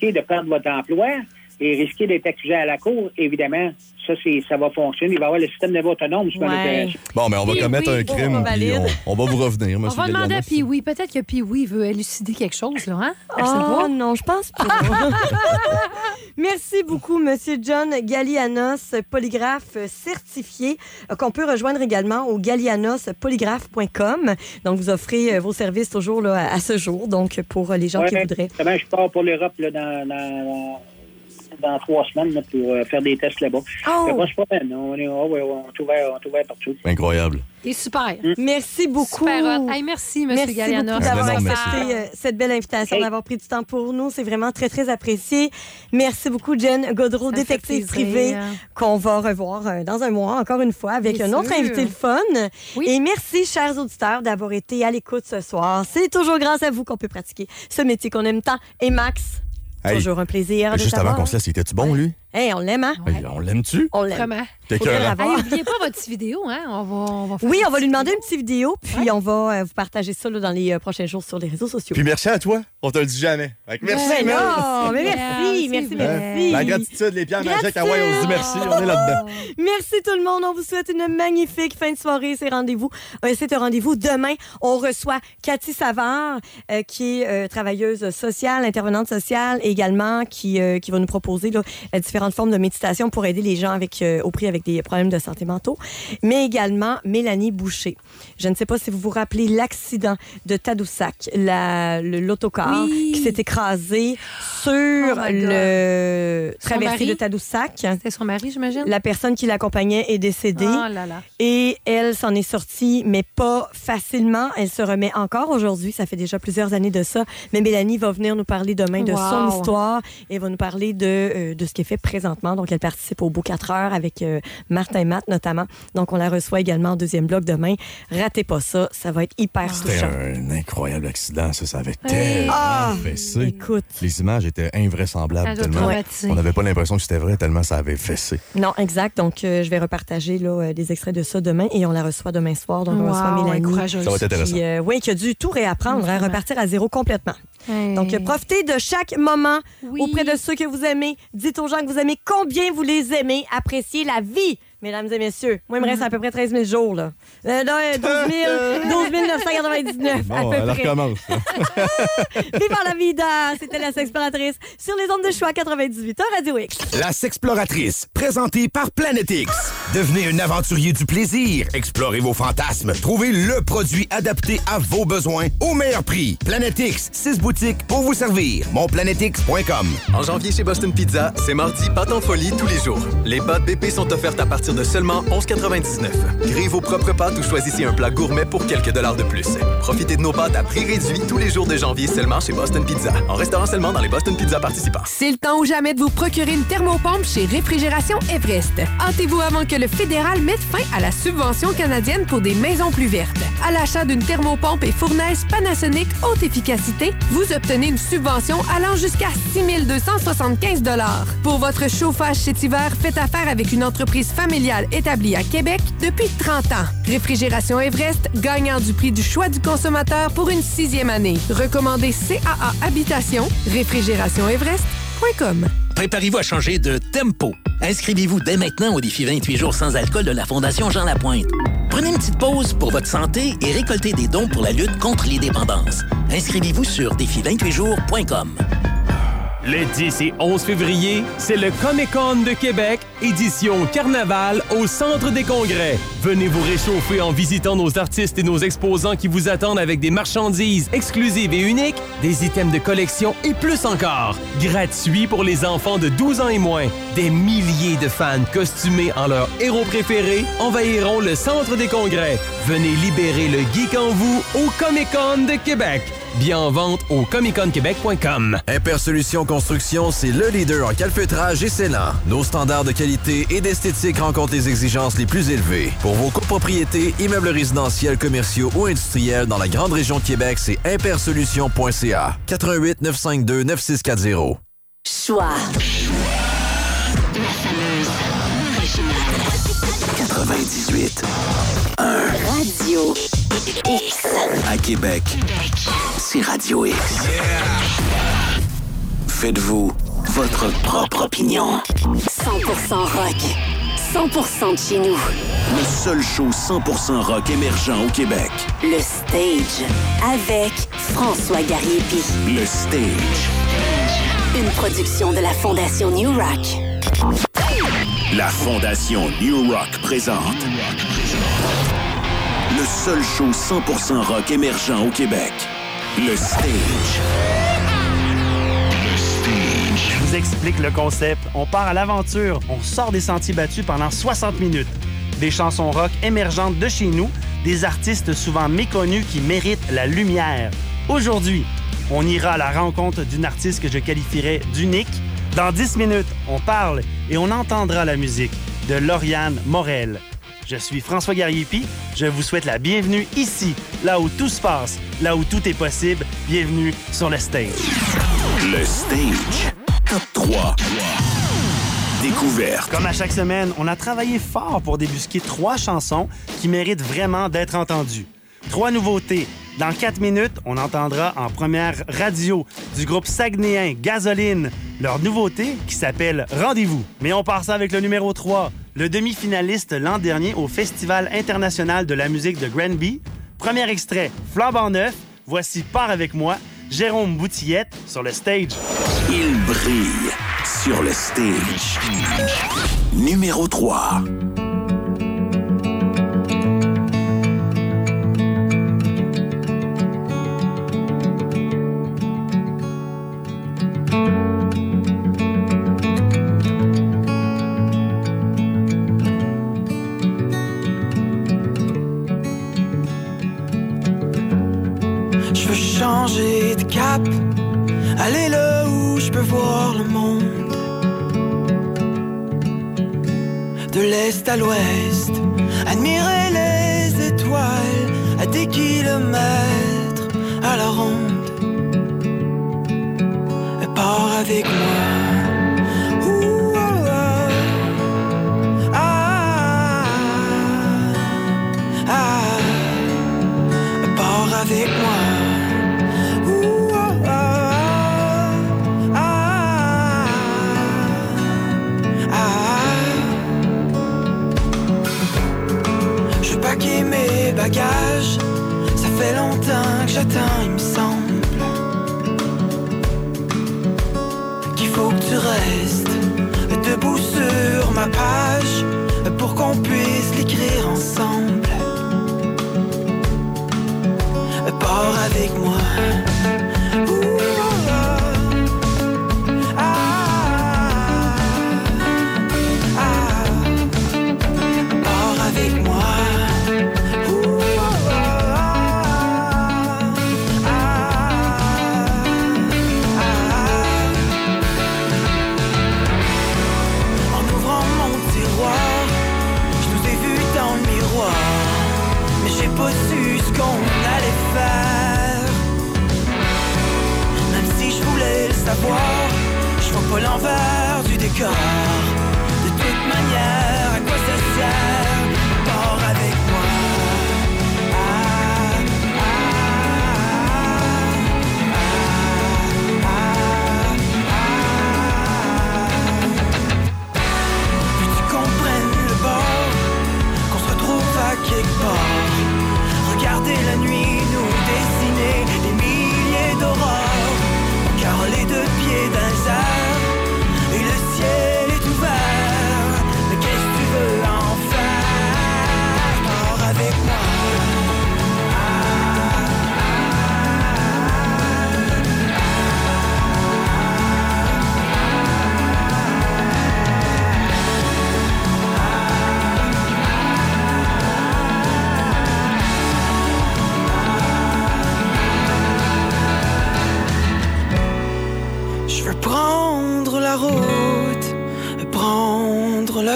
de perdre votre emploi et risquer d'être accusé à la cour, évidemment, ça, c'est, ça va fonctionner. Il va y avoir le système de vote autonome sur Ouais. Bon, mais on va commettre oui, un on crime, on, on va vous revenir, On monsieur va demander à. Pee-Wee. Peut-être que Pee-Wee veut élucider quelque chose, là, hein? Oh non, je pense pas. Merci beaucoup, Monsieur John Gallianos, polygraphe certifié, euh, qu'on peut rejoindre également au gallianospolygraphe.com. Donc, vous offrez euh, vos services toujours là, à ce jour, donc pour euh, les gens Ouais, qui voudraient. je pars pour l'Europe là, dans, dans, dans trois semaines là, pour euh, faire des tests là-bas. Oh! Fait pas promène. On est, oh, ouais, on est ouvert, on est ouvert partout. Incroyable. Et super. Merci beaucoup. Super. Hey, merci, M. Merci beaucoup d'avoir accepté euh, cette belle invitation, Hey. d'avoir pris du temps pour nous. C'est vraiment très, très apprécié. Merci beaucoup, Jen Godreau, détective privée, qu'on va revoir euh, dans un mois, encore une fois, avec Bien un autre sûr. invité le fun. Oui. Et merci, chers auditeurs, d'avoir été à l'écoute ce soir. C'est toujours grâce à vous qu'on peut pratiquer ce métier qu'on aime tant. Et Max, Hey, toujours un plaisir de Juste avant qu'on se laisse, était-tu bon, lui? Hey, on l'aime, hein? Hey, on l'aime-tu? On l'aime. Vraiment. T'es. Hey, n'oubliez pas votre petite vidéo, hein? On va, on va faire Oui, on va lui demander vidéo. une petite vidéo, puis on va euh, vous partager ça là, dans les euh, prochains jours sur les réseaux sociaux. Puis merci à toi. On te le dit jamais. Fait que merci, man. non, mais merci, merci, merci. La gratitude, les pierres magiques, Gratitude. ah ouais, on se dit merci. On est là-dedans. Merci tout le monde. On vous souhaite une magnifique fin de soirée. C'est rendez-vous. euh, c'est un rendez-vous demain. On reçoit Cathy Savard, euh, qui est euh, travailleuse sociale, intervenante sociale, également qui, euh, qui va nous proposer là, euh, différentes formes de méditation pour aider les gens avec, euh, au prix avec des problèmes de santé mentaux. Mais également Mélanie Boucher. Je ne sais pas si vous vous rappelez l'accident de Tadoussac, l'autocar Oui. qui s'est écrasé sur Oh le traversée de Tadoussac. C'était son mari, j'imagine? La personne qui l'accompagnait est décédée Oh là là. et elle s'en est sortie, mais pas facilement. Elle se remet encore aujourd'hui. Ça fait déjà plusieurs années de ça. Mais Mélanie va venir nous parler demain de son histoire et va nous parler de, euh, de ce qu'elle fait présentement. Donc, elle participe au Beau 4 heures avec euh, Martin Matt notamment. Donc, on la reçoit également en deuxième bloc demain. Ratez pas ça. Ça va être hyper C'était touchant. un incroyable accident, ça. Ça avait tellement Ah! fessé. Écoute. Les images étaient invraisemblables tellement. On n'avait pas l'impression que c'était vrai tellement ça avait fessé. Non, exact. Donc, euh, je vais repartager là, euh, des extraits de ça demain et on la reçoit demain soir. Donc, on Wow, reçoit Mélanie. Ça va être intéressant. Qui, euh, oui, qui a dû tout réapprendre, hein, repartir à zéro complètement. Hey. Donc, profitez de chaque moment Oui. auprès de ceux que vous aimez. Dites aux gens que vous aimez combien vous les aimez. Appréciez la vie, mesdames et messieurs. Moi, il me reste à peu près 13 000 jours, là. Euh, non, euh, 12 000, 12 999, à Bon, peu elle près. recommence. Viva la vida! C'était la Sexploratrice sur les ondes de choix 98 Radio X. La Sexploratrice, présentée par Planet X. Devenez un aventurier du plaisir. Explorez vos fantasmes. Trouvez le produit adapté à vos besoins au meilleur prix. Planet X, 6 boutiques pour vous servir. Monplanetix.com. En janvier chez Boston Pizza, c'est mardi pâte en folie tous les jours. Les pâtes BP sont offertes à partir de seulement 11,99. Créez vos propres pâtes ou choisissez un plat gourmet pour quelques dollars de plus. Profitez de nos pâtes à prix réduit tous les jours de janvier seulement chez Boston Pizza. En restaurant seulement dans les Boston Pizza participants. C'est le temps ou jamais de vous procurer une thermopompe chez Réfrigération Everest. Hâtez-vous avant que le fédéral mette fin à la subvention canadienne pour des maisons plus vertes. À l'achat d'une thermopompe et fournaise Panasonic haute efficacité, vous obtenez une subvention allant jusqu'à 6 275 Pour votre chauffage cet hiver, faites affaire avec une entreprise familiale établie à Québec depuis 30 ans. Réfrigération Everest, gagnant du prix du choix du consommateur pour une sixième année. Recommandé CAA Habitation, réfrigérationeverest.com. Préparez-vous à changer de tempo. Inscrivez-vous dès maintenant au défi 28 jours sans alcool de la Fondation Jean Lapointe. Prenez une petite pause pour votre santé et récoltez des dons pour la lutte contre les dépendances. Inscrivez-vous sur défi28jours.com. Le 10 et 11 février, c'est le Comic-Con de Québec, édition Carnaval au Centre des Congrès. Venez vous réchauffer en visitant nos artistes et nos exposants qui vous attendent avec des marchandises exclusives et uniques, des items de collection et plus encore. Gratuit pour les enfants de 12 ans et moins. Des milliers de fans costumés en leur héros préférés envahiront le Centre des Congrès. Venez libérer le geek en vous au Comic-Con de Québec. Bien en vente au comiconquebec.com. Imper Solutions Construction, c'est le leader en calfeutrage et scellant. Nos standards de qualité et d'esthétique rencontrent les exigences les plus élevées. Pour vos copropriétés, immeubles résidentiels, commerciaux ou industriels dans la grande région de Québec, c'est impersolutions.ca. 88 952 9640. Choix. La fameuse originale. 98. Radio X. À Québec, c'est Radio X. Faites-vous votre propre opinion. 100% rock. 100% de chez nous. Le seul show 100% rock émergent au Québec. Le Stage. Avec François Gariepi. Le Stage. Une production de la Fondation New Rock. La Fondation New Rock présente. Le seul show 100% rock émergent au Québec. Le Stage. Je vous explique le concept. On part à l'aventure. On sort des sentiers battus pendant 60 minutes. Des chansons rock émergentes de chez nous, des artistes souvent méconnus qui méritent la lumière. Aujourd'hui, on ira à la rencontre d'une artiste que je qualifierais d'unique. Dans 10 minutes, on parle et on entendra la musique de Lauriane Morel. Je suis François Gariepi. Je vous souhaite la bienvenue ici, là où tout se passe, là où tout est possible. Bienvenue sur le stage. Le Stage. Top 3. Découverte. Comme à chaque semaine, on a travaillé fort pour débusquer trois chansons qui méritent vraiment d'être entendues. Trois nouveautés. Dans quatre minutes, on entendra en première radio du groupe Saguenéen Gasoline leur nouveauté qui s'appelle Rendez-vous. Mais on part ça avec le numéro 3, le demi-finaliste l'an dernier au Festival international de la musique de Granby. Premier extrait, Flambant neuf. Voici Part avec moi, Jérôme Boutillette sur le stage. Il brille sur le stage. Numéro 3. Aller là où je peux voir le monde. De l'est à l'ouest, admirer les étoiles à des kilomètres à la ronde. Pars avec moi. Longtemps que j'attends, Go.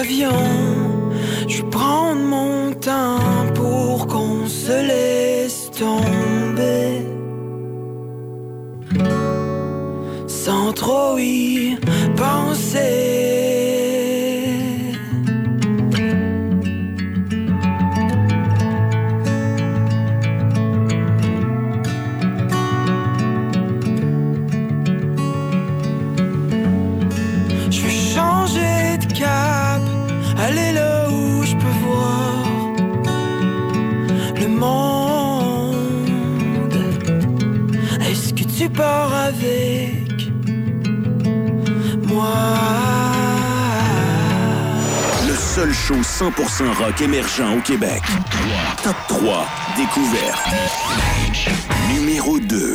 Prendre show 100% rock émergent au Québec. Top 3. Découverte. Numéro 2.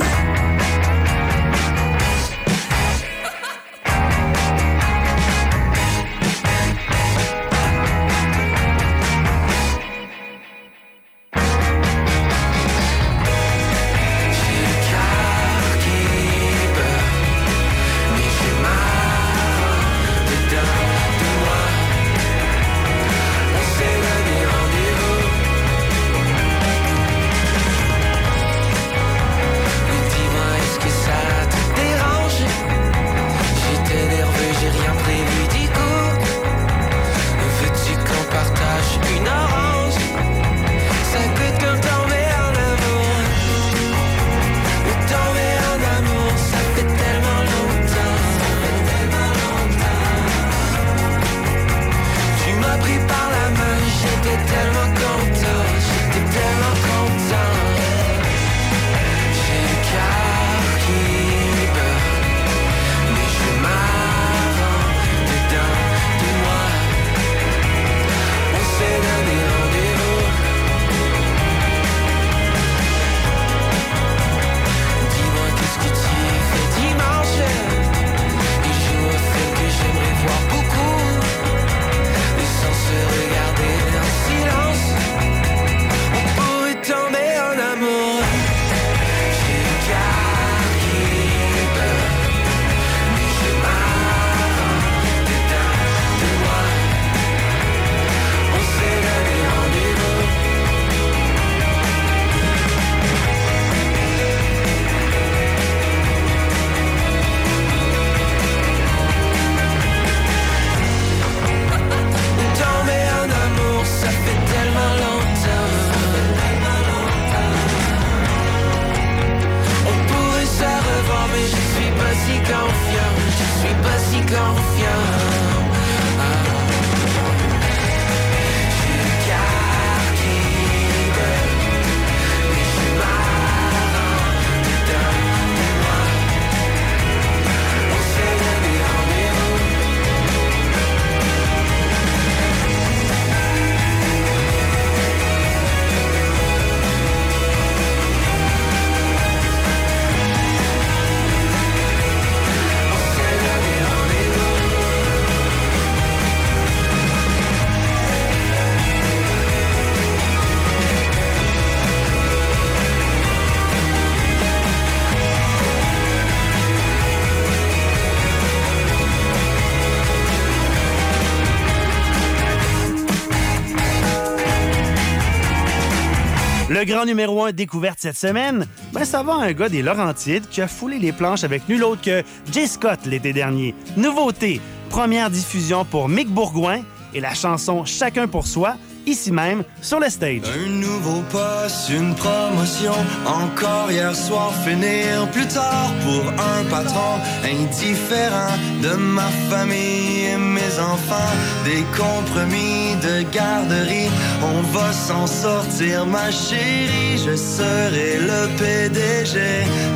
Le grand numéro 1 découverte cette semaine, ben ça va un gars des Laurentides qui a foulé les planches avec nul autre que Jay Scott l'été dernier. Nouveauté, première diffusion pour Mick Bourgoin et la chanson Chacun pour soi, ici même sur le stage. Un nouveau poste, une promotion, encore hier soir finir plus tard pour un patron indifférent de ma famille et mes enfants, des compromis de garderie, on va s'en sortir ma chérie, je serai le PDG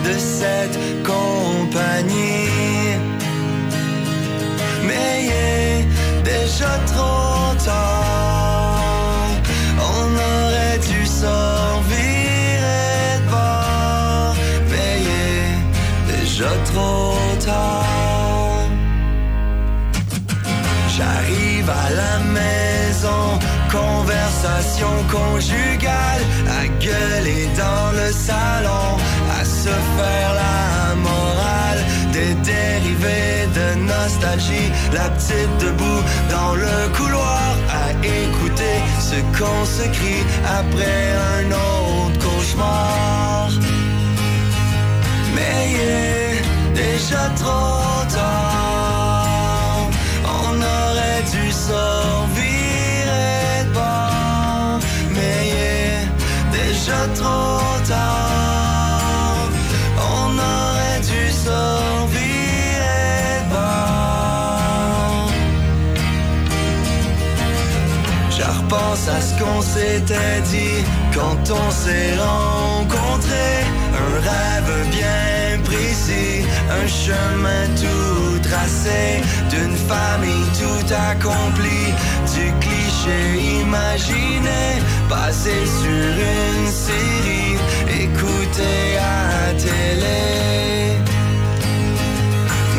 de cette compagnie. Mais il est déjà trop tard. Déjà trop. J'arrive à la maison, conversation conjugale, à gueuler dans le salon, à se faire la morale, des dérivés de nostalgie, la petite debout dans le couloir, à écouter ce qu'on se crie après un autre cauchemar. Mais déjà trop tard. On aurait dû virer de bord. Mais est déjà trop tard. On aurait dû. Je repense à ce qu'on s'était dit quand on s'est rencontrés. Un rêve bien précis, un chemin tout tracé, d'une famille tout accomplie, du cliché imaginé, passé sur une série, écouté à télé.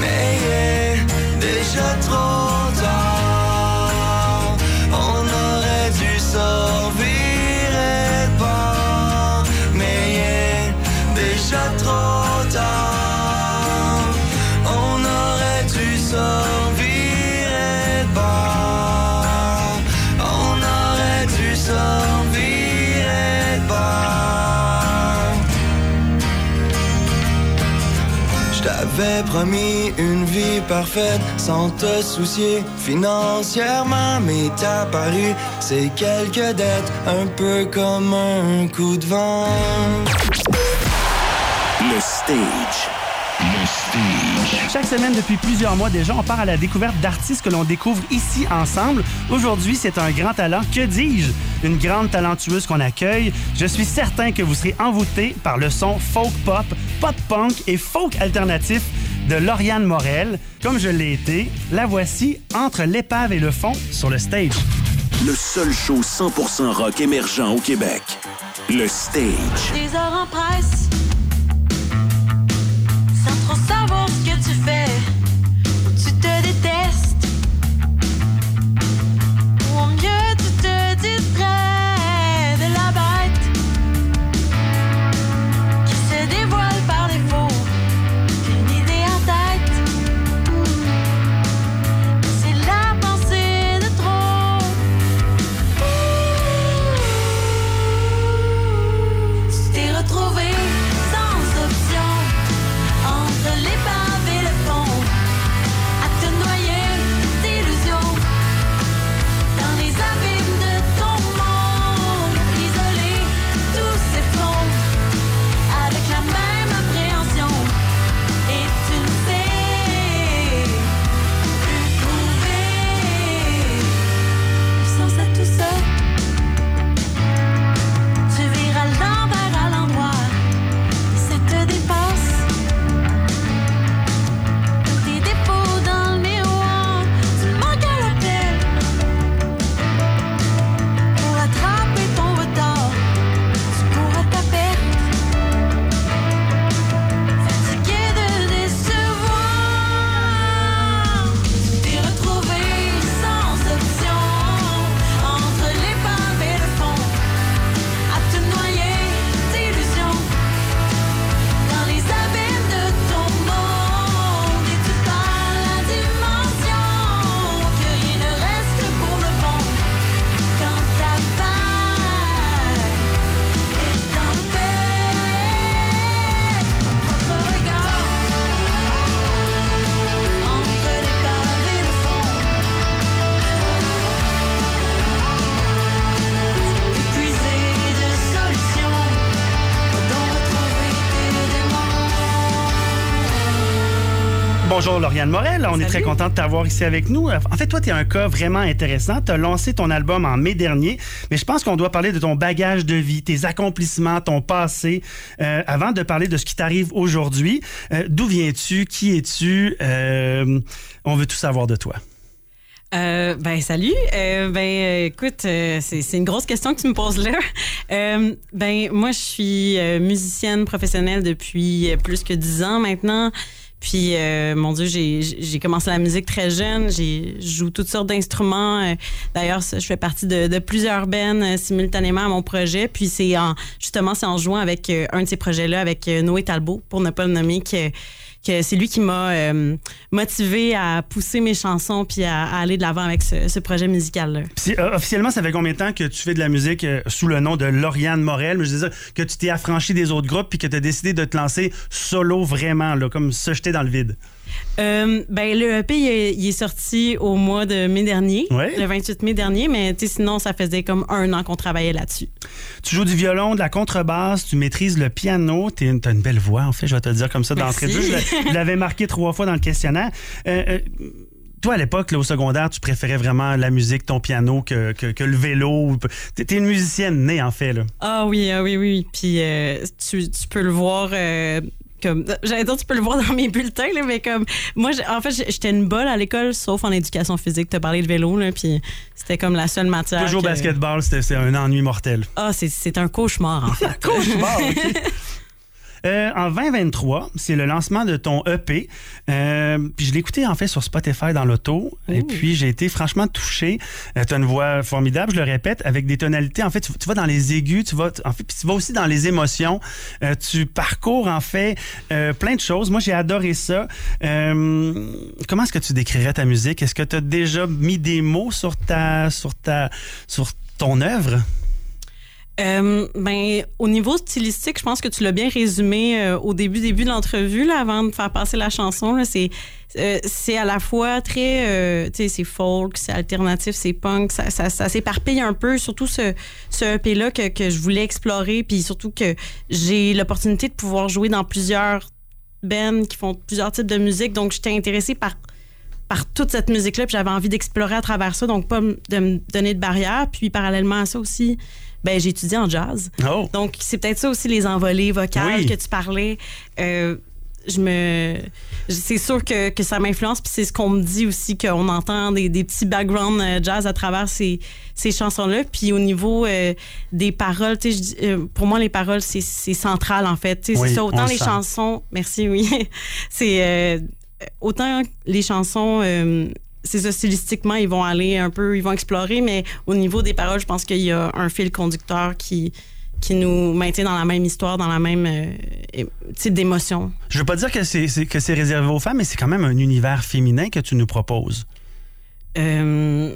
Mais déjà trop promis une vie parfaite sans te soucier financièrement, mais t'as paru c'est quelques dettes, un peu comme un coup de vent. Le stage. Le stage. Chaque semaine, depuis plusieurs mois déjà, on part à la découverte d'artistes que l'on découvre ici ensemble. Aujourd'hui, c'est un grand talent. Que dis-je? Une grande talentueuse qu'on accueille. Je suis certain que vous serez envoûtés par le son folk pop, pop punk et folk alternatif de Lauriane Morel. Comme je l'ai été, la voici entre l'épave et le fond sur le stage. Le seul show 100% rock émergent au Québec. Le stage. Des heures en presse Sans trop savoir ce que tu fais Ou tu te détestes Bonjour Lauriane Morel, on est très content de t'avoir ici avec nous. En fait, toi, tu es un cas vraiment intéressant. Tu as lancé ton album en mai dernier, mais je pense qu'on doit parler de ton bagage de vie, tes accomplissements, ton passé, euh, avant de parler de ce qui t'arrive aujourd'hui. Euh, D'où viens-tu? Qui es-tu? Euh, on veut tout savoir de toi. Euh, ben salut. Euh, ben écoute, euh, c'est une grosse question que tu me poses là. Ben moi je suis musicienne professionnelle depuis plus que dix ans maintenant. Puis euh, mon Dieu, j'ai commencé la musique très jeune. J'ai je joue toutes sortes d'instruments. Euh, D'ailleurs, je fais partie de, de plusieurs bands euh, simultanément à mon projet. Puis c'est en justement c'est en jouant avec euh, un de ces projets là avec Noé Talbot pour ne pas le nommer que c'est lui qui m'a euh, motivé à pousser mes chansons puis à, aller de l'avant avec ce, projet musical là. Puis, euh, officiellement, ça fait combien de temps que tu fais de la musique euh, sous le nom de Lauriane Morel? Mais je dire que tu t'es affranchi des autres groupes puis que tu as décidé de te lancer solo vraiment, comme se jeter dans le vide. Euh, ben, le EP, il est, sorti au mois de mai dernier, Ouais. le 28 mai dernier, mais sinon, ça faisait comme un an qu'on travaillait là-dessus. Tu joues du violon, de la contrebasse, tu maîtrises le piano. Tu as une belle voix, en fait, je vais te le dire comme ça d'entrée de jeu. Je l'a- je l'avais marqué trois fois dans le questionnaire. Euh, euh, toi, à l'époque, au secondaire, tu préférais vraiment la musique, ton piano, que, que, que le vélo. T'es t'es une musicienne née, en fait. Là. Ah oui, ah oui, oui. Puis euh, tu, tu peux le voir. euh, comme j'allais dire tu peux le voir dans mes bulletins là, mais comme moi en fait j'étais une bolle à l'école sauf en éducation physique tu as parlé de vélo là puis c'était comme la seule matière Toujours que- basketball, c'était c'est un ennui mortel. ah c'est c'est un cauchemar en fait cauchemar OK. Euh, en 2023, c'est le lancement de ton EP. Euh, puis je l'ai écouté en fait sur Spotify dans l'auto. Et puis j'ai été franchement touché. Euh, tu as une voix formidable, je le répète, avec des tonalités. En fait, tu, tu vas dans les aigus, tu vas, en fait, puis tu vas aussi dans les émotions. Tu parcours en fait plein de choses. Moi, j'ai adoré ça. Comment est-ce que tu décrirais ta musique? Est-ce que tu as déjà mis des mots sur ta, sur ta, sur ton œuvre? Euh, ben, au niveau stylistique, je pense que tu l'as bien résumé euh, au début début de l'entrevue, là, avant de faire passer la chanson. là. C'est euh, c'est à la fois très, tu sais, c'est folk, c'est alternatif, c'est punk, ça, ça, s'éparpille un peu. Surtout ce, ce EP-là que, que je voulais explorer, puis surtout que j'ai l'opportunité de pouvoir jouer dans plusieurs bands qui font plusieurs types de musique. Donc, j'étais intéressée par par toute cette musique-là, puis j'avais envie d'explorer à travers ça, donc pas de me donner de barrière. Puis parallèlement à ça aussi, ben j'ai étudié en jazz. Oh. Donc c'est peut-être ça aussi les envolées vocales Oui. que tu parlais. Euh, je me, c'est sûr que, que ça m'influence, puis c'est ce qu'on me dit aussi qu'on entend des, des petits background euh, jazz à travers ces, ces chansons-là. Puis au niveau euh, des paroles, tu sais, euh, pour moi les paroles c'est, c'est central en fait. Tu sais, Oui, c'est ça autant le les sent. chansons. Merci, oui. c'est euh, autant les chansons. euh, c'est ça, stylistiquement, ils vont aller un peu, ils vont explorer, mais au niveau des paroles, je pense qu'il y a un fil conducteur qui, qui nous maintient dans la même histoire, dans la même euh, type d'émotion. Je veux pas dire que c'est que c'est réservé aux femmes, mais c'est quand même un univers féminin que tu nous proposes. Euh,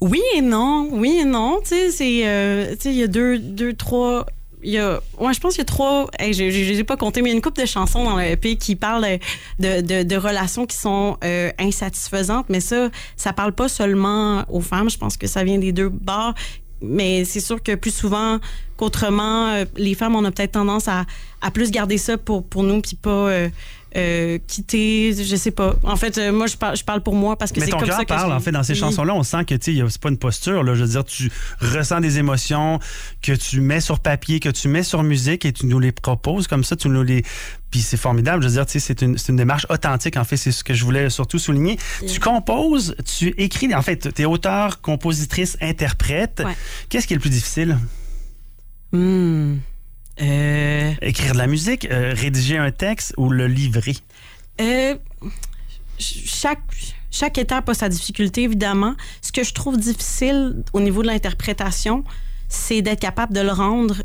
oui et non, oui et non. Tu sais, euh, tu sais, il y a deux, deux, trois. Il y a, ouais, je pense qu'il y a trois. Hey, je les ai pas compté, mais il y a une couple de chansons dans le EP qui parlent de, de, de relations qui sont euh, insatisfaisantes. Mais ça, ça parle pas seulement aux femmes. Je pense que ça vient des deux bords. Mais c'est sûr que plus souvent qu'autrement, euh, les femmes, on a peut-être tendance à, à plus garder ça pour, pour nous, puis pas euh, euh, quitter. Je sais pas. En fait, euh, moi, je parle, je parle pour moi parce que c'est comme ça que parle, je- en fait, dans ces Oui. chansons-là, on sent que, tu c'est pas une posture, là. Je veux dire, tu ressens des émotions que tu mets sur papier, que tu mets sur musique et tu nous les proposes comme ça, tu nous les... Puis c'est formidable, je veux dire, tu sais, c'est une, démarche authentique, en fait, c'est ce que je voulais surtout souligner. Tu composes, tu écris, en fait, tu es auteur, compositrice, interprète. Ouais. Qu'est-ce qui est le plus difficile? Hmm. Euh, Écrire de la musique, euh, rédiger un texte ou le livrer? Euh, ch- chaque, chaque étape a sa difficulté, évidemment. Ce que je trouve difficile au niveau de l'interprétation, c'est d'être capable de le rendre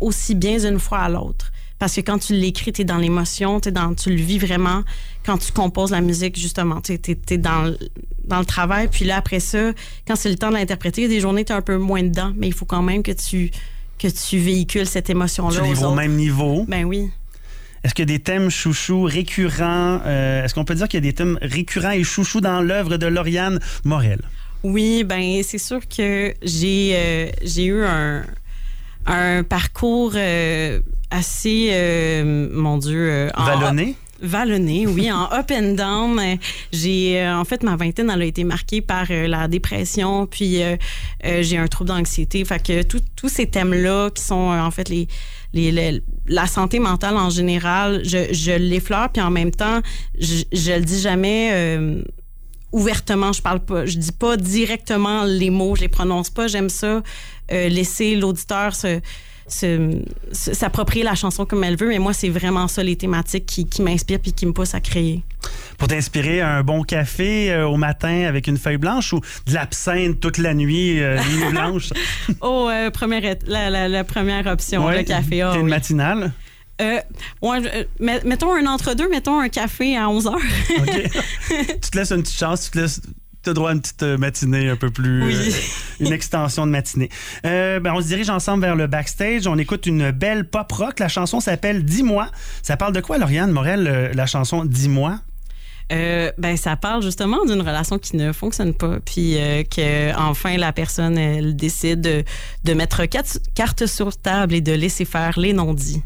aussi bien d'une fois à l'autre. Parce que quand tu l'écris, tu es dans l'émotion, t'es dans, tu le vis vraiment. Quand tu composes la musique, justement, tu es, dans, le- dans le travail. Puis là, après ça, quand c'est le temps de l'interpréter, il y a des journées, tu es un peu moins dedans, mais il faut quand même que tu, que tu véhicules cette émotion-là. Tu aux livres au même niveau? Ben oui. Est-ce qu'il y a des thèmes chouchous récurrents? Euh, Est-ce qu'on peut dire qu'il y a des thèmes récurrents et chouchous dans l'œuvre de Lauriane Morel? Oui, ben c'est sûr que j'ai euh, j'ai eu un, un parcours euh, assez, mon Dieu... en- Vallonné? Vallonné, oui, en up and down. J'ai, euh, en fait, ma vingtaine, elle a été marquée par euh, la dépression, puis euh, euh, j'ai un trouble d'anxiété. Fait que tous ces thèmes-là, qui sont en fait les, les, les- la santé mentale en général, je, je l'effleure, puis en même temps, je, je le dis jamais. euh, ouvertement, je parle pas, je dis pas directement les mots, je les prononce pas. J'aime ça, euh, laisser l'auditeur se- s'approprier la chanson comme elle veut. Mais moi, c'est vraiment ça les thématiques qui, qui m'inspirent puis qui me poussent à créer. Pour t'inspirer, un bon café euh, au matin avec une feuille blanche ou de l'absinthe toute la nuit, euh, nuit blanche? Oh, euh, première, la, la- la première option, Ouais. le café. ah T'es une oui. matinale? Euh, ouais, mettons un entre-deux, mettons un café à 11 heures. tu te laisses une petite chance, tu te laisses. T'as droit à une petite euh, matinée un peu plus. Oui. euh, une extension de matinée. Euh, ben, on se dirige ensemble vers le backstage. On écoute une belle pop rock. La chanson s'appelle Dis-moi. Ça parle de quoi, Lauriane Morel, euh, la chanson Dis-moi? Euh, ben ça parle justement d'une relation qui ne fonctionne pas, puis euh, que enfin la personne elle décide de, de mettre quatre cartes sur table et de laisser faire les non-dits.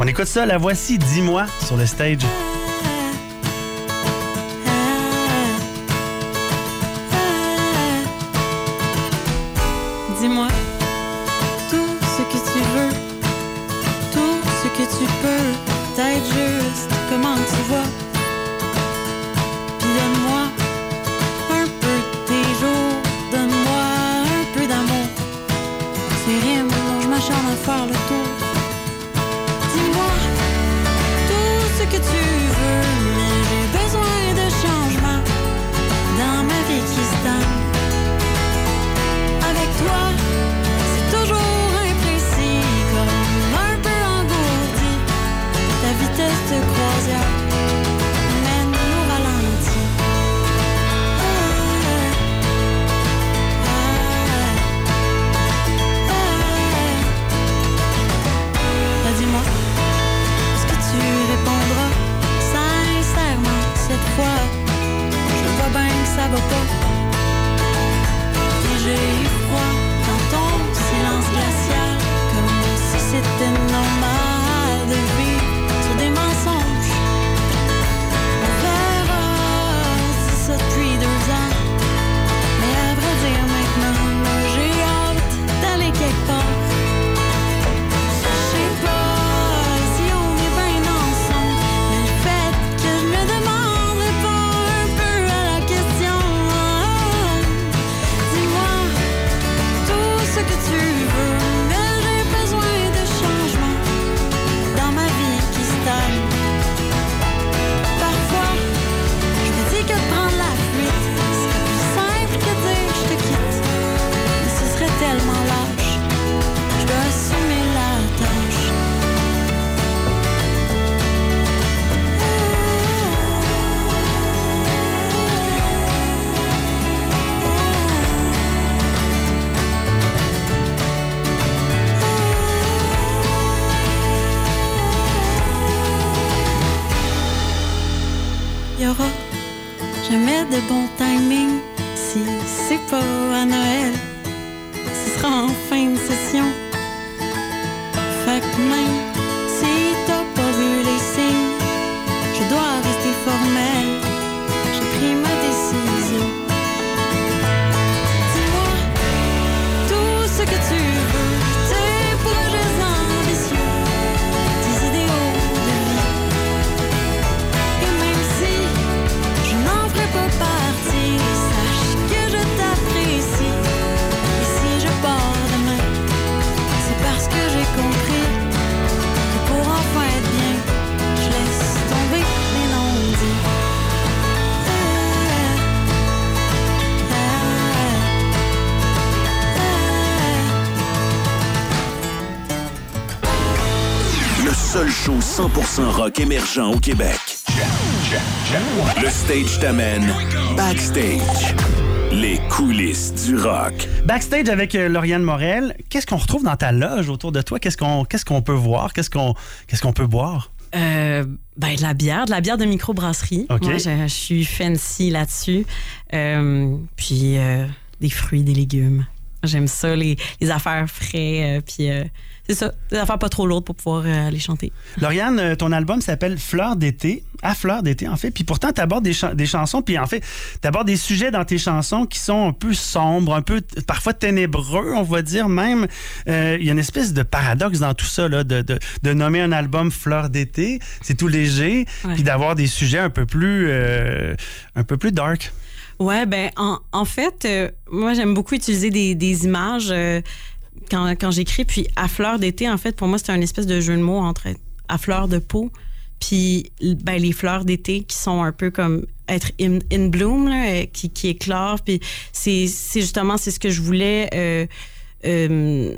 On écoute ça, la voici Dis-moi sur le stage. Seul show 100% rock émergent au Québec. Le stage t'amène backstage. Les coulisses du rock. Backstage avec euh, Lauriane Morel, qu'est-ce qu'on retrouve dans ta loge autour de toi? Qu'est-ce qu'on qu'est-ce qu'on peut voir? Qu'est-ce qu'on qu'est-ce qu'on peut boire? Euh, ben, de la bière, de la bière de microbrasserie. OK. Moi, je, je suis fancy là-dessus. Euh, puis euh, des fruits, des légumes. J'aime ça, les, les affaires frais. euh, puis euh, c'est ça, des affaires pas trop lourdes pour pouvoir euh, aller chanter. Lauriane, euh, ton album s'appelle Fleur d'été, à fleur d'été en fait, puis pourtant tu abordes des, chan- des chansons, puis en fait tu abordes des sujets dans tes chansons qui sont un peu sombres, un peu parfois ténébreux, on va dire même. Euh, Il y a une espèce de paradoxe dans tout ça, là, de, de, de nommer un album Fleur d'été, c'est tout léger, Ouais. puis d'avoir des sujets un peu plus, euh, un peu plus dark. Ouais, ben en, en fait, euh, moi j'aime beaucoup utiliser des, des images euh, quand, j'écris. Puis à fleur d'été, en fait, pour moi c'est un espèce de jeu de mots entre à fleur de peau, puis ben, les fleurs d'été qui sont un peu comme être in, bloom, euh, qui, qui éclorent. Puis c'est justement c'est ce que je voulais. euh, euh,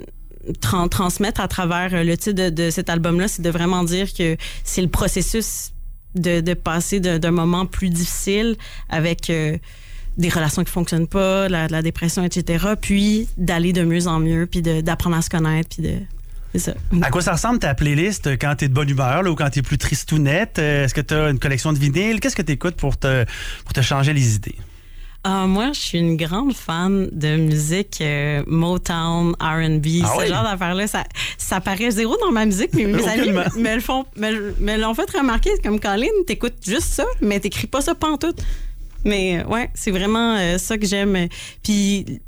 tran- transmettre à travers le titre de, cet album-là, c'est de vraiment dire que c'est le processus de, passer d'un moment plus difficile avec des relations qui fonctionnent pas, la, la dépression, etc., puis d'aller de mieux en mieux, puis d'apprendre à se connaître, puis de... C'est ça. À quoi ça ressemble ta playlist quand t'es de bonne humeur là, ou quand t'es plus tristounette? Euh, Est-ce que t'as une collection de vinyles? Qu'est-ce que t'écoutes pour te, pour te changer les idées? Ah, moi, je suis une grande fan de musique euh, Motown, R&B, Ah ce oui? genre d'affaires-là. Ça, ça paraît zéro dans ma musique, mais mes amis me, me l'ont fait remarquer. Comme Colin, t'écoutes juste ça, mais t'écris pas ça pantoute. Mais euh, ouais, c'est vraiment euh, ça que j'aime. Puis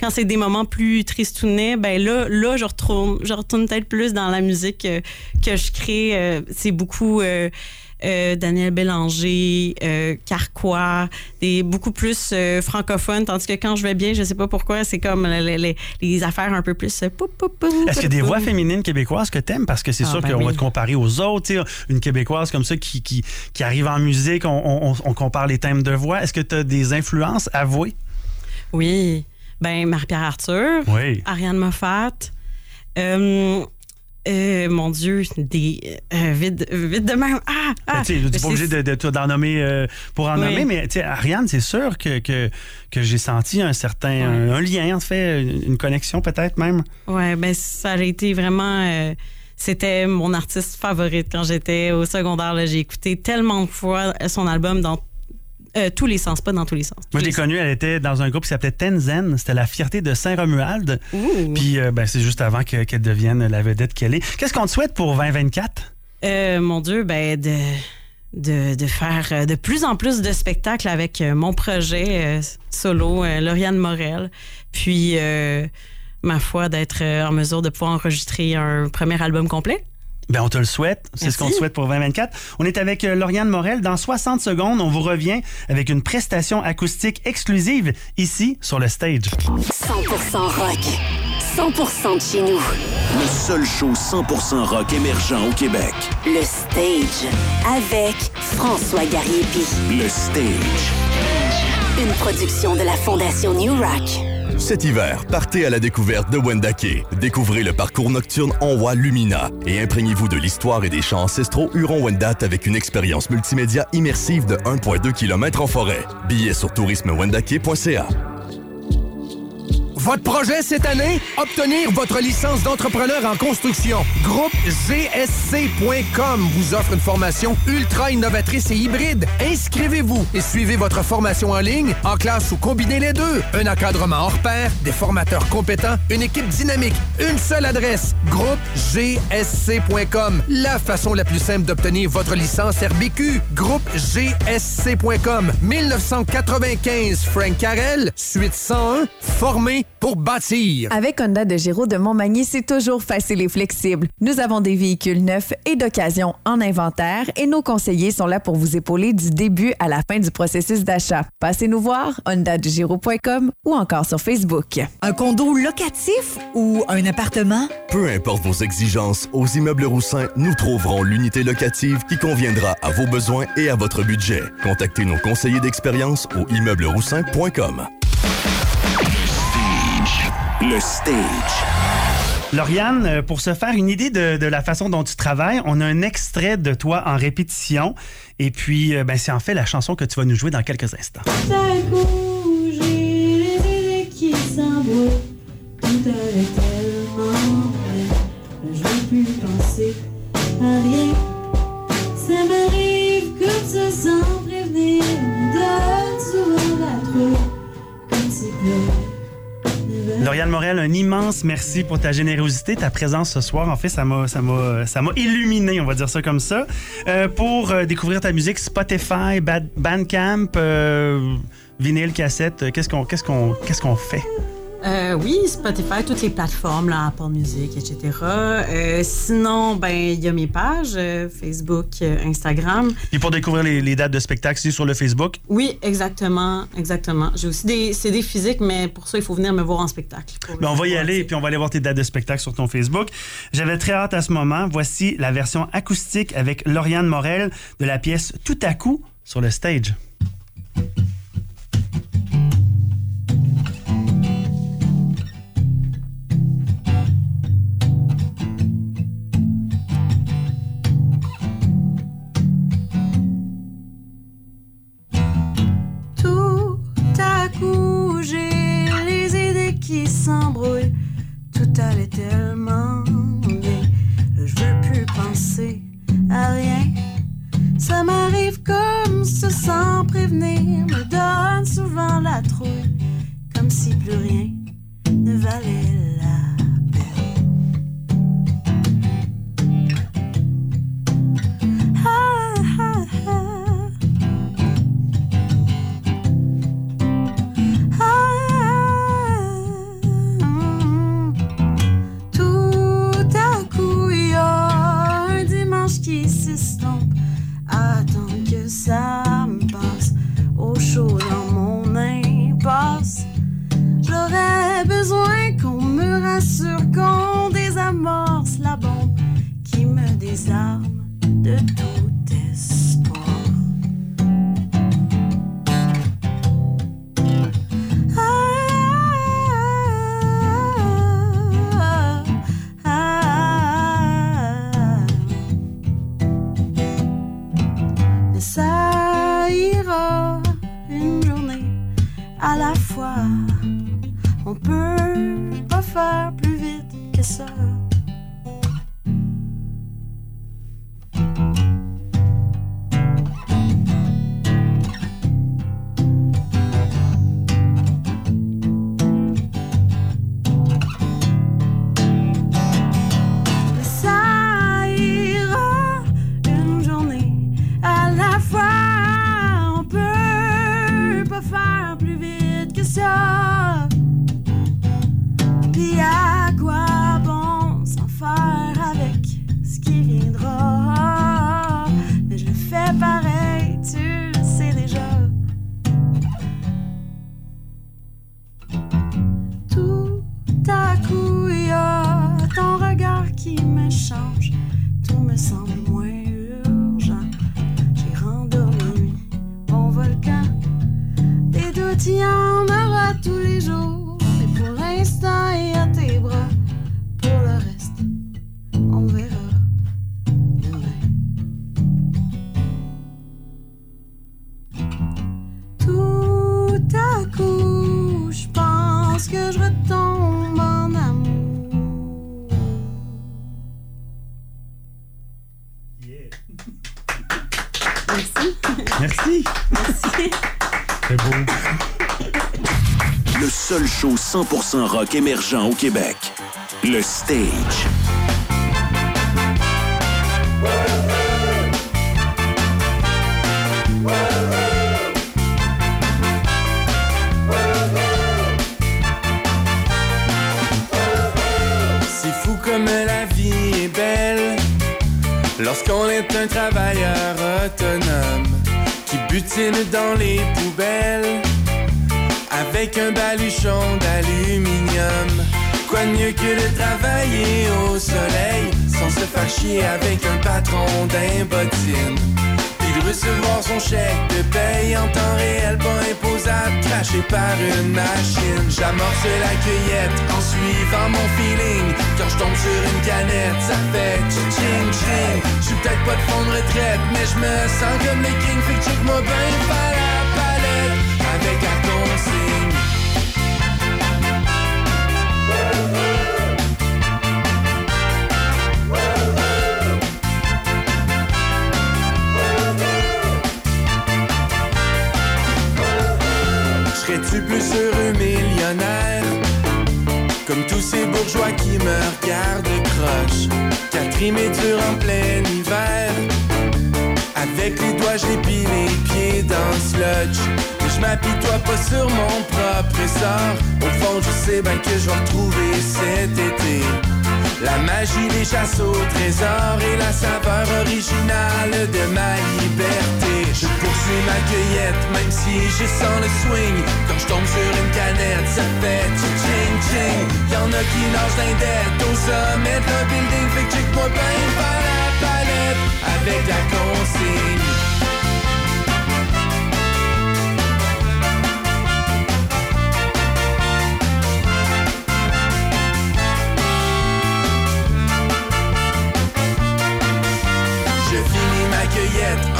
quand c'est des moments plus tristounets, ben là, là, je retourne, je retourne peut-être plus dans la musique euh, que je crée. Euh, c'est beaucoup euh, Daniel Bélanger, euh, Carquois, des beaucoup plus euh, francophones, tandis que quand je vais bien, je sais pas pourquoi, c'est comme les, les- les affaires un peu plus. euh, pou, pou, pou, Est-ce qu'il y a des voix féminines québécoises que t'aimes? Parce que c'est Ah, sûr ben qu'on va te comparer aux autres. Une québécoise comme ça qui, qui, qui arrive en musique, on, on- on compare les thèmes de voix. Est-ce que tu as des influences avouées? Oui. Ben, Marie-Pierre Arthur. Oui. Ariane Moffat. Euh, euh, mon Dieu, des. euh, vite, vite de même. Ah! ah Ben, tu n'es pas obligé de- de- d'en nommer euh, pour en Oui. nommer, mais Ariane, c'est sûr que, que, que j'ai senti un certain un, un lien, en fait, une une connexion peut-être même. Ouais, ben ça a été vraiment. euh, c'était mon artiste favorite quand j'étais au secondaire. là. J'ai écouté tellement de fois son album dans Euh, tous les sens, pas dans tous les sens. Moi, je l'ai connue, elle était dans un groupe qui s'appelait Tenzen. C'était la fierté de Saint-Romuald. Puis, euh, ben, c'est juste avant que- qu'elle devienne la vedette qu'elle est. Qu'est-ce qu'on te souhaite pour 2024? Euh, mon Dieu, ben de, de, de faire de plus en plus de spectacles avec mon projet solo, Lauriane Morel. Puis, ma foi, d'être en mesure de pouvoir enregistrer un premier album complet. Ben, on te le souhaite. C'est ce qu'on te souhaite pour 2024. On est avec euh, Lauriane Morel. Dans 60 secondes, on vous revient avec une prestation acoustique exclusive ici sur le stage. 100% rock. 100% de chez nous. Le seul show 100% rock émergent au Québec. Le Stage. Avec François Gariepi. Le Stage. Une production de la Fondation New Rock. Cet hiver, partez à la découverte de Wendake. Découvrez le parcours nocturne Onwa Lumina et imprégnez-vous de l'histoire et des chants ancestraux Huron-Wendat avec une expérience multimédia immersive de 1,2 km en forêt. Billets sur tourismewendake.ca. Votre projet cette année? Obtenir votre licence d'entrepreneur en construction. Groupe GSC.com vous offre une formation ultra innovatrice et hybride. Inscrivez-vous et suivez votre formation en ligne, en classe ou combinez les deux. Un encadrement hors pair, des formateurs compétents, une équipe dynamique, une seule adresse. Groupe GSC.com. La façon la plus simple d'obtenir votre licence RBQ. Groupe GSC.com. 1995 Frank Carrel, suite 101, formé pour bâtir. Avec Honda de Géraud de Montmagny, c'est toujours facile et flexible. Nous avons des véhicules neufs et d'occasion en inventaire et nos conseillers sont là pour vous épauler du début à la fin du processus d'achat. Passez nous voir, hondadegiro.com ou encore sur Facebook. Un condo locatif ou un appartement? Peu importe vos exigences, aux Immeubles Roussin, nous trouverons l'unité locative qui conviendra à vos besoins et à votre budget. Contactez nos conseillers d'expérience au immeublesroussin.com. Le Stage. Lauriane, euh, pour se faire une idée de, de la façon dont tu travailles, on a un extrait de toi en répétition. Et puis, euh, ben, c'est en fait la chanson que tu vas nous jouer dans quelques instants. Les qui. Tout Lauriane Morel, un immense merci pour ta générosité, ta présence ce soir. En fait, ça m'a, ça m'a, ça m'a illuminé, on va dire ça comme ça. Euh, pour euh, découvrir ta musique, Spotify, Bandcamp, euh, vinyle, cassette, qu'est-ce qu'on, qu'est-ce qu'on, qu'est-ce qu'on fait? Euh, oui, Spotify, toutes les plateformes, là, Apple Music, etc. Euh, sinon, ben, il y a mes pages, euh, Facebook, Instagram. Et pour découvrir les, les dates de spectacle, c'est sur le Facebook? Oui, exactement, exactement. J'ai aussi des CD physiques, mais pour ça, il faut venir me voir en spectacle. Ben, on va y aller, puis on va aller voir tes dates de spectacle sur ton Facebook. J'avais très hâte à ce moment. Voici la version acoustique avec Lauriane Morel de la pièce Tout à coup sur le stage. 100% rock émergent au Québec. Le Stage. C'est fou comme la vie est belle lorsqu'on est un travailleur autonome qui butine dans les poubelles avec un baluchon d'aluminium. Quoi de mieux que de travailler au soleil sans se faire chier avec un patron d'un bottine? Puis de recevoir son chèque de paye en temps réel, pas imposable, craché par une machine. J'amorce la cueillette en suivant mon feeling. Quand je tombe sur une canette, ça fait ching ching. Je suis peut-être pas de fond de retraite, mais je me sens comme les kings. Fait que check-moi bien Serais-tu plus heureux millionnaire Comme tous ces bourgeois qui me regardent croche. Trimer dur en plein hiver. Avec les doigts j'épile les pieds dans le sludge. Mais je m'apitoie pas sur mon propre essor Au fond je sais bien que je vais retrouver cet été. La magie des chasses au trésor et la saveur originale de ma liberté. Ma cueillette, même si je sens le swing. Quand je tombe sur une canette, ça fait ching ching. Y'en a qui nagent d'un dette au sommet d'un building. Fait que check-moi bien par la palette avec la consigne.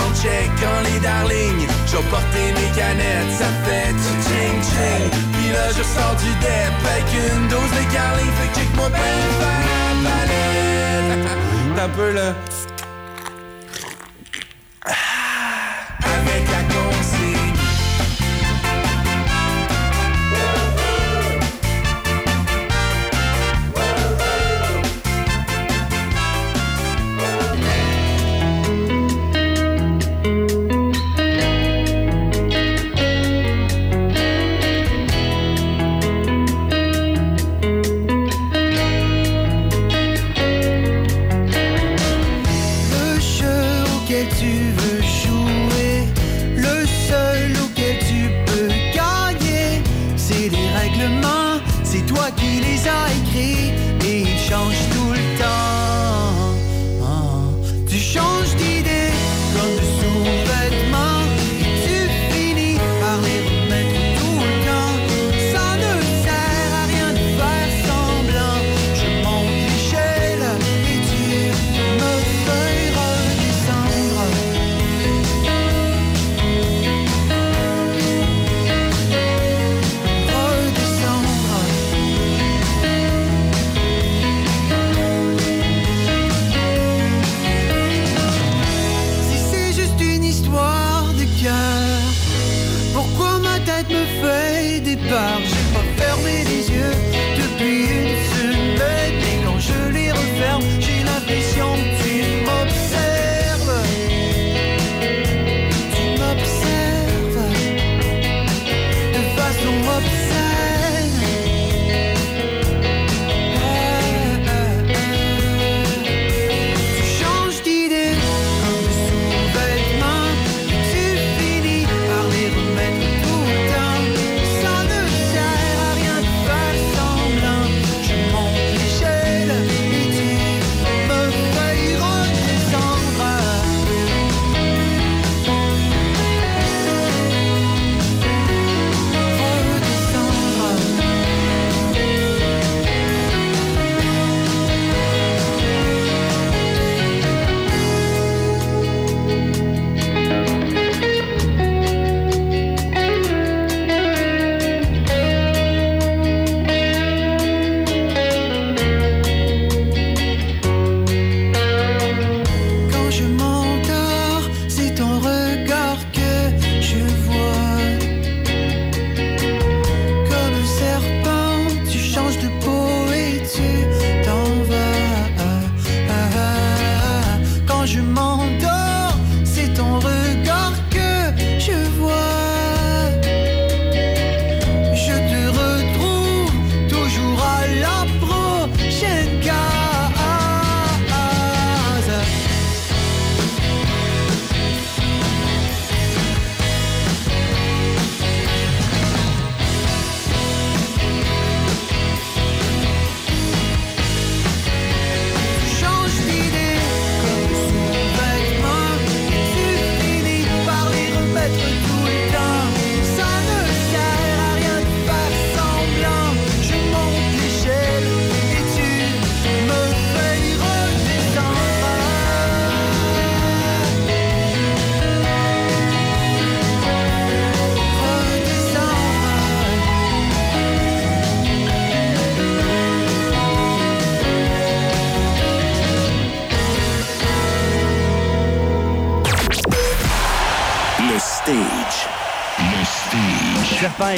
En checkant les darlings. Je vais porter mes canettes, ça fait ching ching. Puis là, je sors du dep avec une dose de carling. Fait que check-moi bien par la palette. T'as peu là.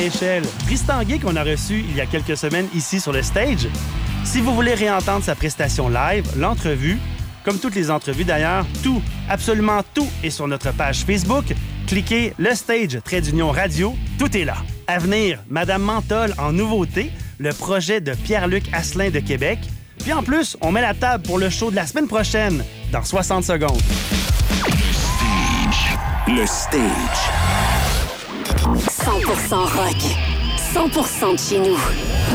Échelle. Tristan qu'on a reçu il y a quelques semaines ici sur le stage. Si vous voulez réentendre sa prestation live, l'entrevue, comme toutes les entrevues d'ailleurs, tout, absolument tout est sur notre page Facebook. Cliquez le stage trait d'union radio, tout est là. À venir, Madame Menthol en nouveauté, le projet de Pierre-Luc Asselin de Québec. Puis en plus, on met la table pour le show de la semaine prochaine, dans 60 secondes. Le stage. 100% rock. 100% de chez nous.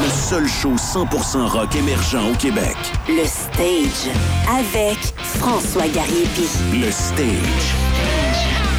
Le seul show 100% rock émergent au Québec. Le Stage. Avec François Gariepi. Le stage.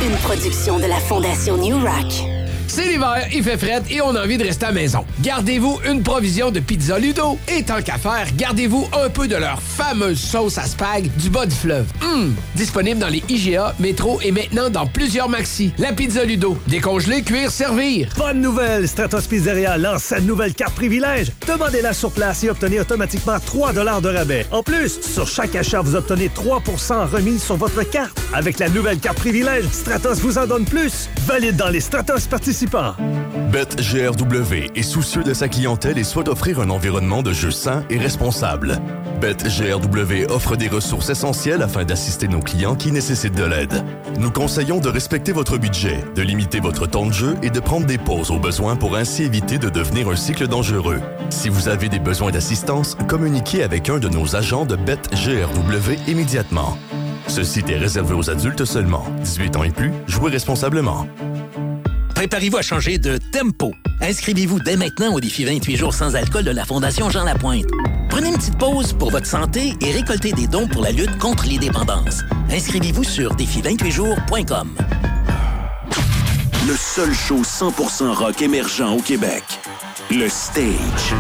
Une production de la Fondation New Rock. C'est l'hiver, il fait fret et on a envie de rester à la maison. Gardez-vous une provision de pizza Ludo. Et tant qu'à faire, gardez-vous un peu de leur fameuse sauce à spag du bas du fleuve. Hum, disponible dans les IGA, métro et maintenant dans plusieurs maxi. La pizza Ludo. Décongeler, cuire, servir. Bonne nouvelle! Stratos Pizzeria lance sa nouvelle carte privilège. Demandez-la sur place et obtenez automatiquement 3 de rabais. En plus, sur chaque achat, vous obtenez 3 en remise sur votre carte. Avec la nouvelle carte privilège, Stratos vous en donne plus. Valide dans les Stratos participants. BetGRW est soucieux de sa clientèle et souhaite offrir un environnement de jeu sain et responsable. BetGRW offre des ressources essentielles afin d'assister nos clients qui nécessitent de l'aide. Nous conseillons de respecter votre budget, de limiter votre temps de jeu et de prendre des pauses au besoin pour ainsi éviter de devenir un cycle dangereux. Si vous avez des besoins d'assistance, communiquez avec un de nos agents de BetGRW immédiatement. Ce site est réservé aux adultes seulement. 18 ans et plus, jouez responsablement. Préparez-vous à changer de tempo. Inscrivez-vous dès maintenant au défi 28 jours sans alcool de la Fondation Jean Lapointe. Prenez une petite pause pour votre santé et récoltez des dons pour la lutte contre les dépendances. Inscrivez-vous sur défi28jours.com. Le seul show 100% rock émergent au Québec. Le stage.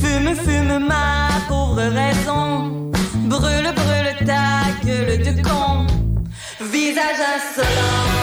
Fume, fume ma pauvre raison. Brûle, brûle ta gueule de con. Visage insolent.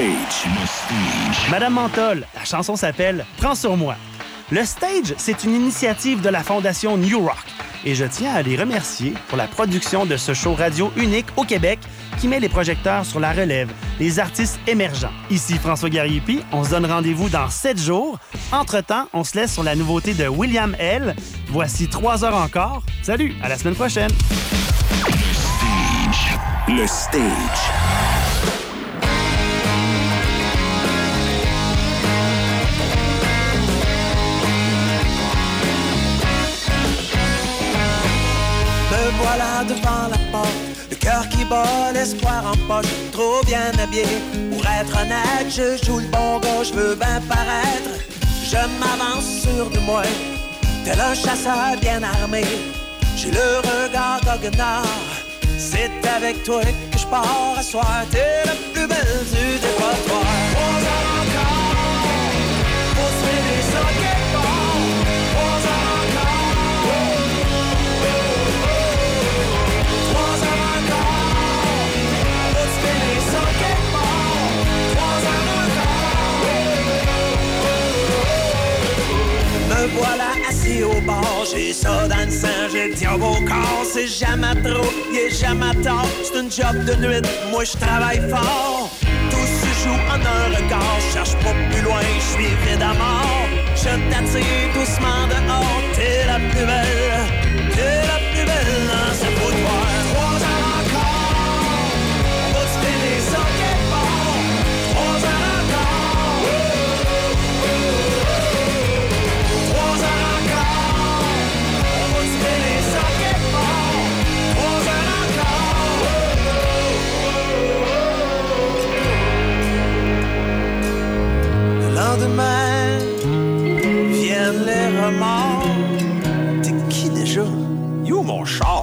Le stage. Madame Mentol, la chanson s'appelle Prends sur moi. Le stage, c'est une initiative de la Fondation New Rock. Et je tiens à les remercier pour la production de ce show radio unique au Québec qui met les projecteurs sur la relève, les artistes émergents. Ici François Gariepi, on se donne rendez-vous dans sept jours. Entre-temps, on se laisse sur la nouveauté de William L. Voici trois heures encore. Salut, à la semaine prochaine. Le stage. Me devant la porte, le cœur qui bat, l'espoir en poche, trop bien habillé. Pour être honnête, je joue le bon gars, je veux bien paraître. Je m'avance sûr de moi, tel un chasseur bien armé. J'ai le regard goguenard, c'est avec toi que je pars à soir. T'es la plus belle du dépotoir. Dans le sang, j'ai le au corps. C'est jamais trop, il jamais tard. C'est une job de nuit, moi je travaille fort. Tout se joue en un regard, cherche pas plus loin, je suis vide à. Je t'attire doucement dehors, t'es la plus belle, t'es la plus belle lendemain, viennent les remords. T'es qui déjà? Yo, mon char!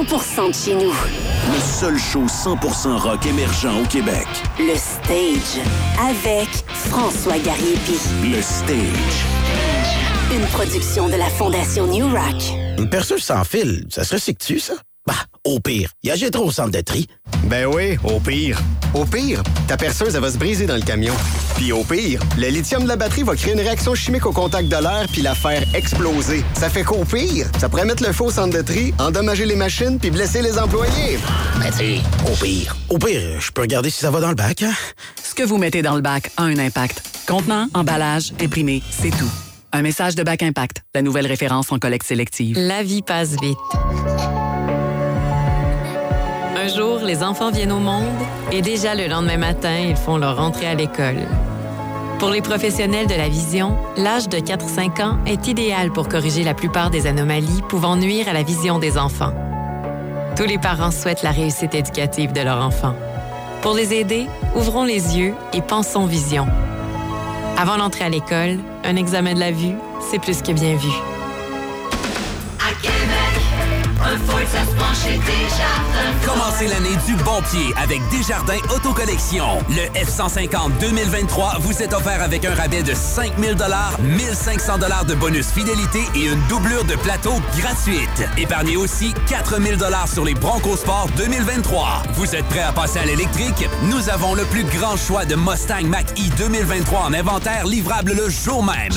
100% de chez nous. Le seul show 100% rock émergent au Québec. Le Stage. Avec François Gariepi. Le Stage. Une production de la Fondation New Rock. Une perceuse sans fil, ça se recycle-tu, ça? Bah, au pire, il y a trop au centre de tri? Ben oui, au pire. Au pire, ta perceuse, elle va se briser dans le camion. Puis au pire, le lithium de la batterie va créer une réaction chimique au contact de l'air puis la faire exploser. Ça fait qu'au pire, ça pourrait mettre le feu au centre de tri, endommager les machines puis blesser les employés. Mais tu au pire. Au pire, je peux regarder si ça va dans le bac, hein? Ce que vous mettez dans le bac a un impact. Contenant, emballage, imprimé, c'est tout. Un message de Bac Impact, la nouvelle référence en collecte sélective. La vie passe vite. Un jour, les enfants viennent au monde et déjà le lendemain matin, ils font leur entrée à l'école. Pour les professionnels de la vision, l'âge de 4-5 ans est idéal pour corriger la plupart des anomalies pouvant nuire à la vision des enfants. Tous les parents souhaitent la réussite éducative de leur enfant. Pour les aider, ouvrons les yeux et pensons vision. Avant l'entrée à l'école, un examen de la vue, c'est plus que bien vu. Un ça se chez Desjardins. Commencez l'année du bon pied avec Desjardins Autocollection. Le F-150 2023 vous est offert avec un rabais de 5000 1500 de bonus fidélité et une doublure de plateau gratuite. Épargnez aussi 4000 sur les Bronco Sport 2023. Vous êtes prêt à passer à l'électrique? Nous avons le plus grand choix de Mustang Mach-E 2023 en inventaire livrable le jour même.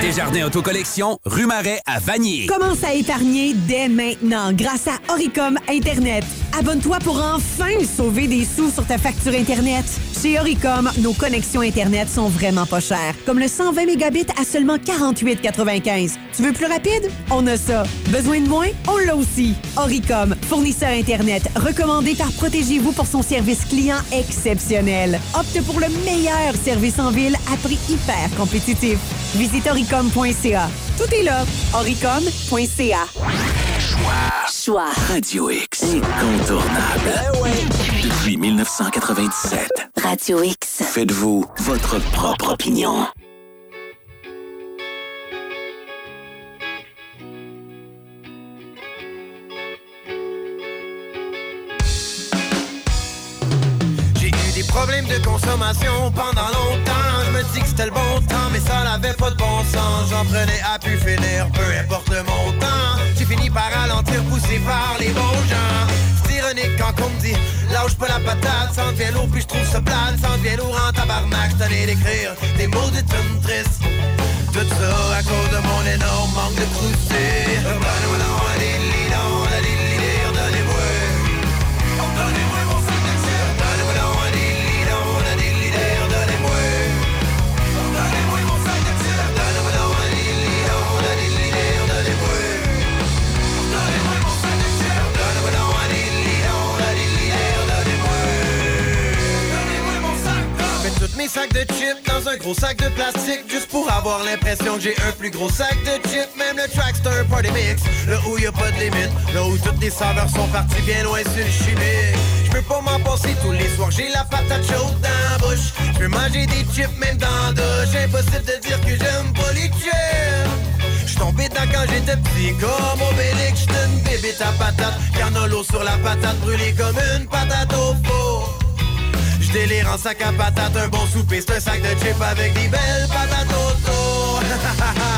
Desjardins Autocollection, rue Marais à Vanier. Commence à épargner dès maintenant grâce à Oricom Internet. Abonne-toi pour enfin sauver des sous sur ta facture Internet. Chez Oricom, nos connexions Internet sont vraiment pas chères. Comme le 120 mégabits à seulement 48,95. Tu veux plus rapide? On a ça. Besoin de moins? On l'a aussi. Oricom, fournisseur Internet, recommandé par Protégez-vous pour son service client exceptionnel. Opte pour le meilleur service en ville à prix hyper compétitif. Visite oricom.ca. Tout est là. oricom.ca. Choix. Radio X. Incontournable. Depuis 1997. Radio X. Faites-vous votre propre opinion. J'ai eu des problèmes de consommation pendant longtemps. Me dis que c'était le bon temps, mais ça n'avait pas de bon sens. J'en prenais à pu finir, peu importe le montant. J'ai fini par ralentir, poussé par les bons gens. C'est ironique quand on me dit lâche pas la patate, en devient lourd, puis je trouve ça plate, en devient lourd en tabarnak. Allé d'écrire des mots de tristes. Tout ça à cause de mon énorme manque de croustilles. Mes sacs de chips dans un gros sac de plastique juste pour avoir l'impression que j'ai un plus gros sac de chips. Même le track c'est un party mix, là où y a pas de limite, là où toutes les saveurs sont parties bien loin sur le chimique. Je peux pas m'en passer tous les soirs, j'ai la patate chaude dans la bouche. Je peux manger des chips même dans la douche. Impossible de dire que j'aime pas les chips. J'suis tombé quand j'étais petit comme Obélix, j'étais une bébête à patate. L'eau sur la patate brûlée comme une patate au four. J'délire en sac à patate, un bon souper, c'est un sac de chips avec des belles patates autour.